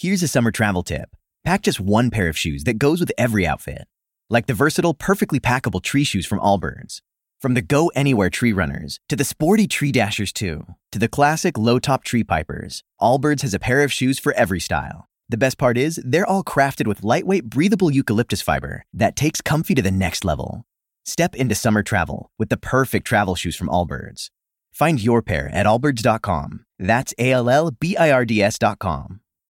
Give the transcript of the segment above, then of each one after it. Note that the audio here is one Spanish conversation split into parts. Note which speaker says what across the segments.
Speaker 1: Here's a summer travel tip pack just one pair of shoes that goes with every outfit, like the versatile, perfectly packable tree shoes from Allbirds. From the go anywhere tree runners to the sporty tree dashers, too, to the classic low top tree pipers, Allbirds has a pair of shoes for every style. The best part is, they're all crafted with lightweight, breathable eucalyptus fiber that takes comfy to the next level. Step into summer travel with the perfect travel shoes from Allbirds. Find your pair at allbirds.com. That's A L L B I R D S.com.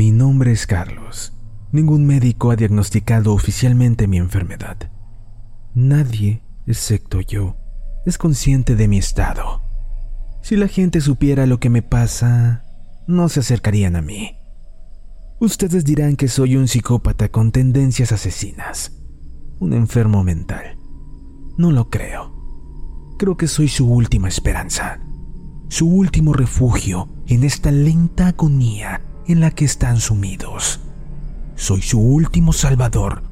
Speaker 2: Mi nombre es Carlos. Ningún médico ha diagnosticado oficialmente mi enfermedad. Nadie, excepto yo, es consciente de mi estado. Si la gente supiera lo que me pasa, no se acercarían a mí. Ustedes dirán que soy un psicópata con tendencias asesinas, un enfermo mental. No lo creo. Creo que soy su última esperanza, su último refugio en esta lenta agonía en la que están sumidos. Soy su último salvador,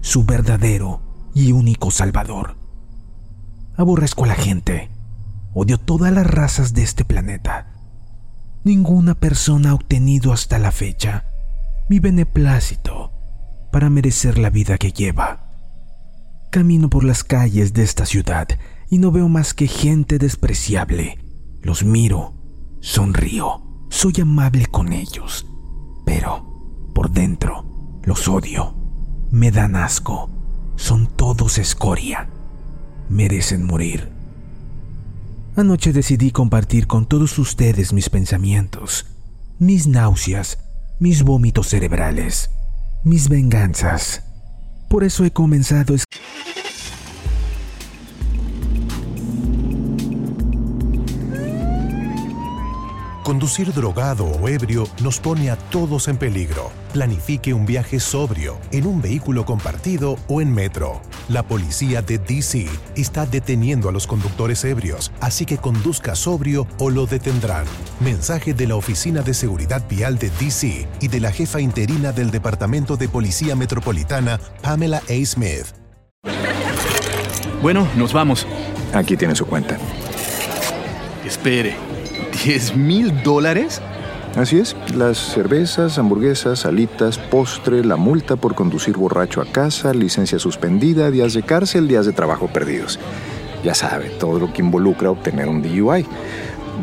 Speaker 2: su verdadero y único salvador. Aborrezco a la gente. Odio todas las razas de este planeta. Ninguna persona ha obtenido hasta la fecha mi beneplácito para merecer la vida que lleva. Camino por las calles de esta ciudad y no veo más que gente despreciable. Los miro, sonrío, soy amable con ellos, pero por dentro los odio, me dan asco, son todos escoria, merecen morir. Anoche decidí compartir con todos ustedes mis pensamientos, mis náuseas, mis vómitos cerebrales, mis venganzas. Por eso he comenzado a
Speaker 3: Conducir drogado o ebrio nos pone a todos en peligro. Planifique un viaje sobrio, en un vehículo compartido o en metro. La policía de DC está deteniendo a los conductores ebrios, así que conduzca sobrio o lo detendrán. Mensaje de la Oficina de Seguridad Vial de DC y de la jefa interina del Departamento de Policía Metropolitana, Pamela A. Smith.
Speaker 4: Bueno, nos vamos.
Speaker 5: Aquí tiene su cuenta.
Speaker 4: Espere, ¿10 mil dólares?
Speaker 5: Así es, las cervezas, hamburguesas, alitas, postre, la multa por conducir borracho a casa, licencia suspendida, días de cárcel, días de trabajo perdidos. Ya sabe, todo lo que involucra obtener un DUI.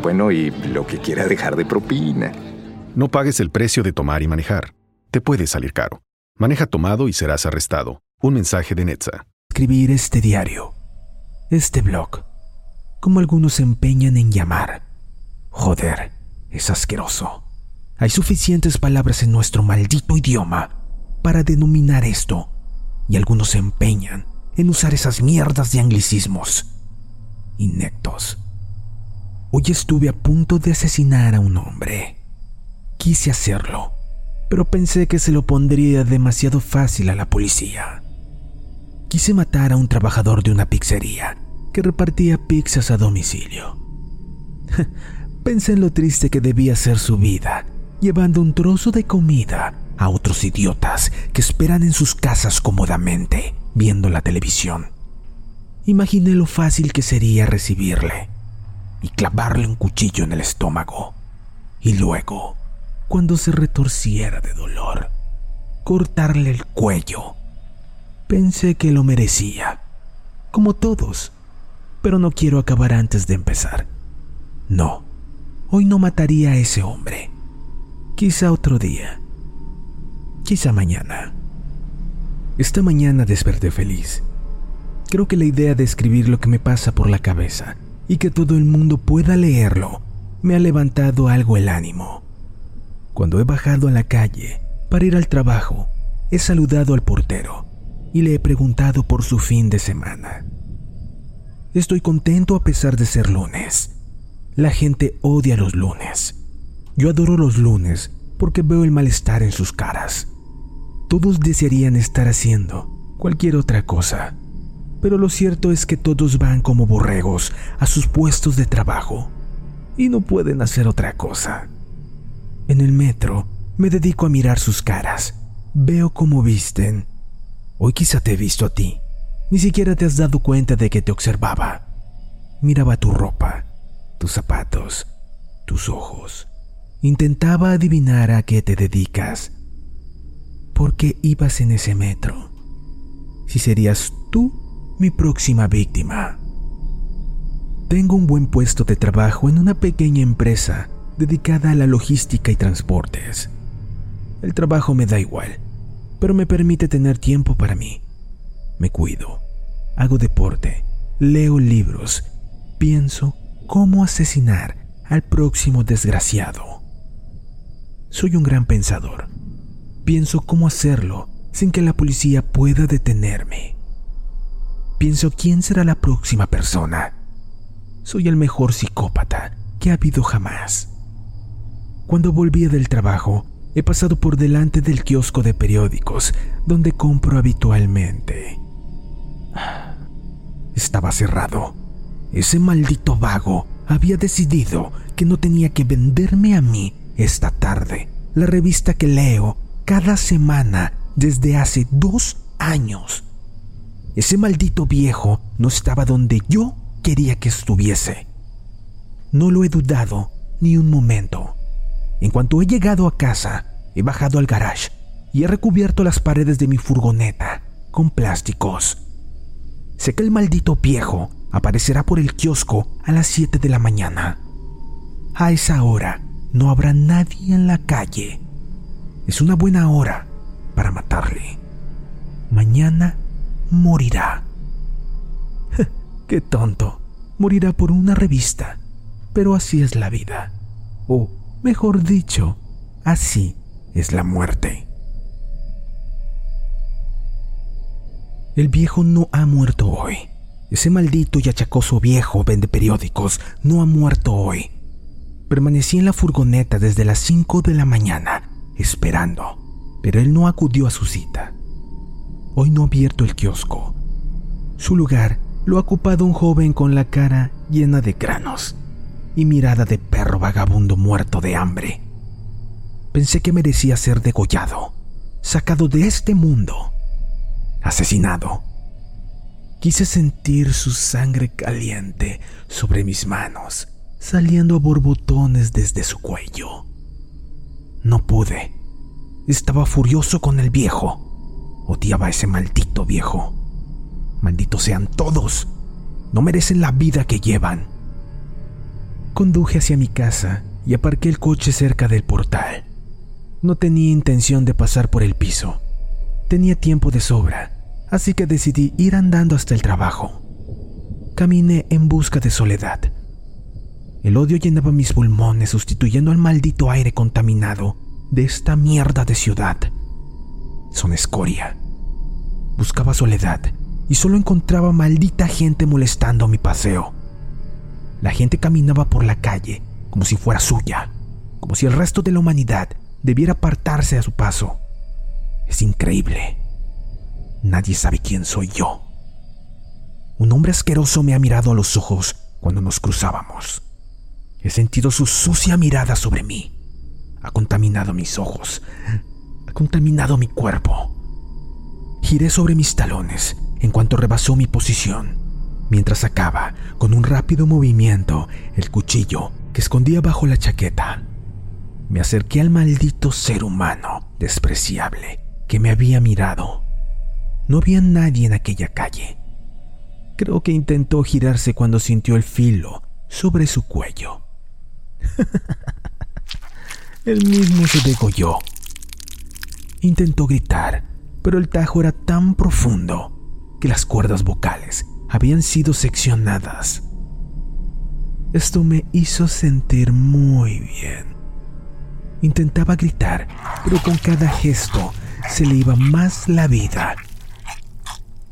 Speaker 5: Bueno, y lo que quiera dejar de propina.
Speaker 6: No pagues el precio de tomar y manejar. Te puede salir caro. Maneja tomado y serás arrestado. Un mensaje de Netza.
Speaker 2: escribir este diario, este blog, como algunos se empeñan en llamar. Joder, es asqueroso. Hay suficientes palabras en nuestro maldito idioma para denominar esto, y algunos se empeñan en usar esas mierdas de anglicismos. Inectos. Hoy estuve a punto de asesinar a un hombre. Quise hacerlo, pero pensé que se lo pondría demasiado fácil a la policía. Quise matar a un trabajador de una pizzería que repartía pizzas a domicilio. Pensé en lo triste que debía ser su vida, llevando un trozo de comida a otros idiotas que esperan en sus casas cómodamente, viendo la televisión. Imaginé lo fácil que sería recibirle y clavarle un cuchillo en el estómago. Y luego, cuando se retorciera de dolor, cortarle el cuello. Pensé que lo merecía, como todos, pero no quiero acabar antes de empezar. No, hoy no mataría a ese hombre. Quizá otro día. Quizá mañana. Esta mañana desperté feliz. Creo que la idea de escribir lo que me pasa por la cabeza y que todo el mundo pueda leerlo me ha levantado algo el ánimo. Cuando he bajado a la calle para ir al trabajo, he saludado al portero y le he preguntado por su fin de semana. Estoy contento a pesar de ser lunes. La gente odia los lunes. Yo adoro los lunes porque veo el malestar en sus caras. Todos desearían estar haciendo cualquier otra cosa, pero lo cierto es que todos van como borregos a sus puestos de trabajo y no pueden hacer otra cosa. En el metro me dedico a mirar sus caras, veo cómo visten. Hoy quizá te he visto a ti, ni siquiera te has dado cuenta de que te observaba. Miraba tu ropa, tus zapatos, tus ojos. Intentaba adivinar a qué te dedicas. ¿Por qué ibas en ese metro? Si serías tú mi próxima víctima. Tengo un buen puesto de trabajo en una pequeña empresa dedicada a la logística y transportes. El trabajo me da igual, pero me permite tener tiempo para mí. Me cuido, hago deporte, leo libros, pienso cómo asesinar al próximo desgraciado. Soy un gran pensador. Pienso cómo hacerlo sin que la policía pueda detenerme. Pienso quién será la próxima persona. Soy el mejor psicópata que ha habido jamás. Cuando volvía del trabajo, he pasado por delante del kiosco de periódicos donde compro habitualmente. Estaba cerrado. Ese maldito vago había decidido que no tenía que venderme a mí esta tarde la revista que leo cada semana desde hace dos años. Ese maldito viejo no estaba donde yo quería que estuviese. No lo he dudado ni un momento. En cuanto he llegado a casa, he bajado al garage y he recubierto las paredes de mi furgoneta con plásticos. Sé que el maldito viejo aparecerá por el kiosco a las 7 de la mañana. A esa hora no habrá nadie en la calle. Es una buena hora para matarle. Mañana morirá. ¡Qué tonto! Morirá por una revista. Pero así es la vida. O, mejor dicho, así es la muerte. El viejo no ha muerto hoy. Ese maldito y achacoso viejo vende periódicos no ha muerto hoy. Permanecí en la furgoneta desde las 5 de la mañana, esperando, pero él no acudió a su cita. Hoy no ha abierto el kiosco. Su lugar lo ha ocupado un joven con la cara llena de granos y mirada de perro vagabundo muerto de hambre. Pensé que merecía ser degollado, sacado de este mundo asesinado. Quise sentir su sangre caliente sobre mis manos, saliendo a borbotones desde su cuello. No pude. Estaba furioso con el viejo. Odiaba a ese maldito viejo. Malditos sean todos. No merecen la vida que llevan. Conduje hacia mi casa y aparqué el coche cerca del portal. No tenía intención de pasar por el piso. Tenía tiempo de sobra así que decidí ir andando hasta el trabajo. Caminé en busca de soledad. El odio llenaba mis pulmones sustituyendo al maldito aire contaminado de esta mierda de ciudad. Son escoria. Buscaba soledad y solo encontraba maldita gente molestando mi paseo. La gente caminaba por la calle como si fuera suya, como si el resto de la humanidad debiera apartarse a su paso. Es increíble. Nadie sabe quién soy yo. Un hombre asqueroso me ha mirado a los ojos cuando nos cruzábamos. He sentido su sucia mirada sobre mí. Ha contaminado mis ojos. Ha contaminado mi cuerpo. Giré sobre mis talones en cuanto rebasó mi posición, mientras sacaba, con un rápido movimiento, el cuchillo que escondía bajo la chaqueta. Me acerqué al maldito ser humano despreciable que me había mirado. No había nadie en aquella calle. Creo que intentó girarse cuando sintió el filo sobre su cuello. Él mismo se degolló. Intentó gritar, pero el tajo era tan profundo que las cuerdas vocales habían sido seccionadas. Esto me hizo sentir muy bien. Intentaba gritar, pero con cada gesto se le iba más la vida.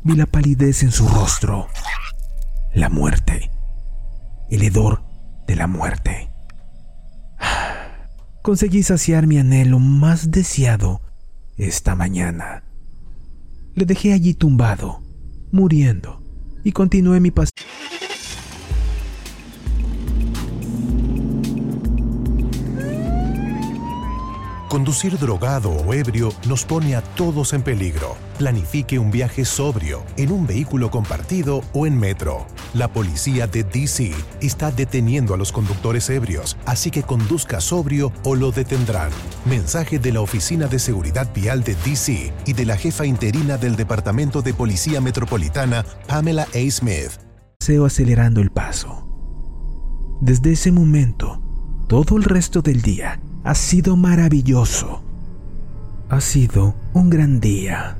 Speaker 2: Vi la palidez en su rostro, la muerte, el hedor de la muerte. Conseguí saciar mi anhelo más deseado esta mañana. Le dejé allí tumbado, muriendo, y continué mi pasión.
Speaker 3: Conducir drogado o ebrio nos pone a todos en peligro. Planifique un viaje sobrio, en un vehículo compartido o en metro. La policía de DC está deteniendo a los conductores ebrios, así que conduzca sobrio o lo detendrán. Mensaje de la Oficina de Seguridad Vial de DC y de la jefa interina del Departamento de Policía Metropolitana, Pamela A. Smith.
Speaker 2: Seo acelerando el paso. Desde ese momento, todo el resto del día ha sido maravilloso. Ha sido un gran día.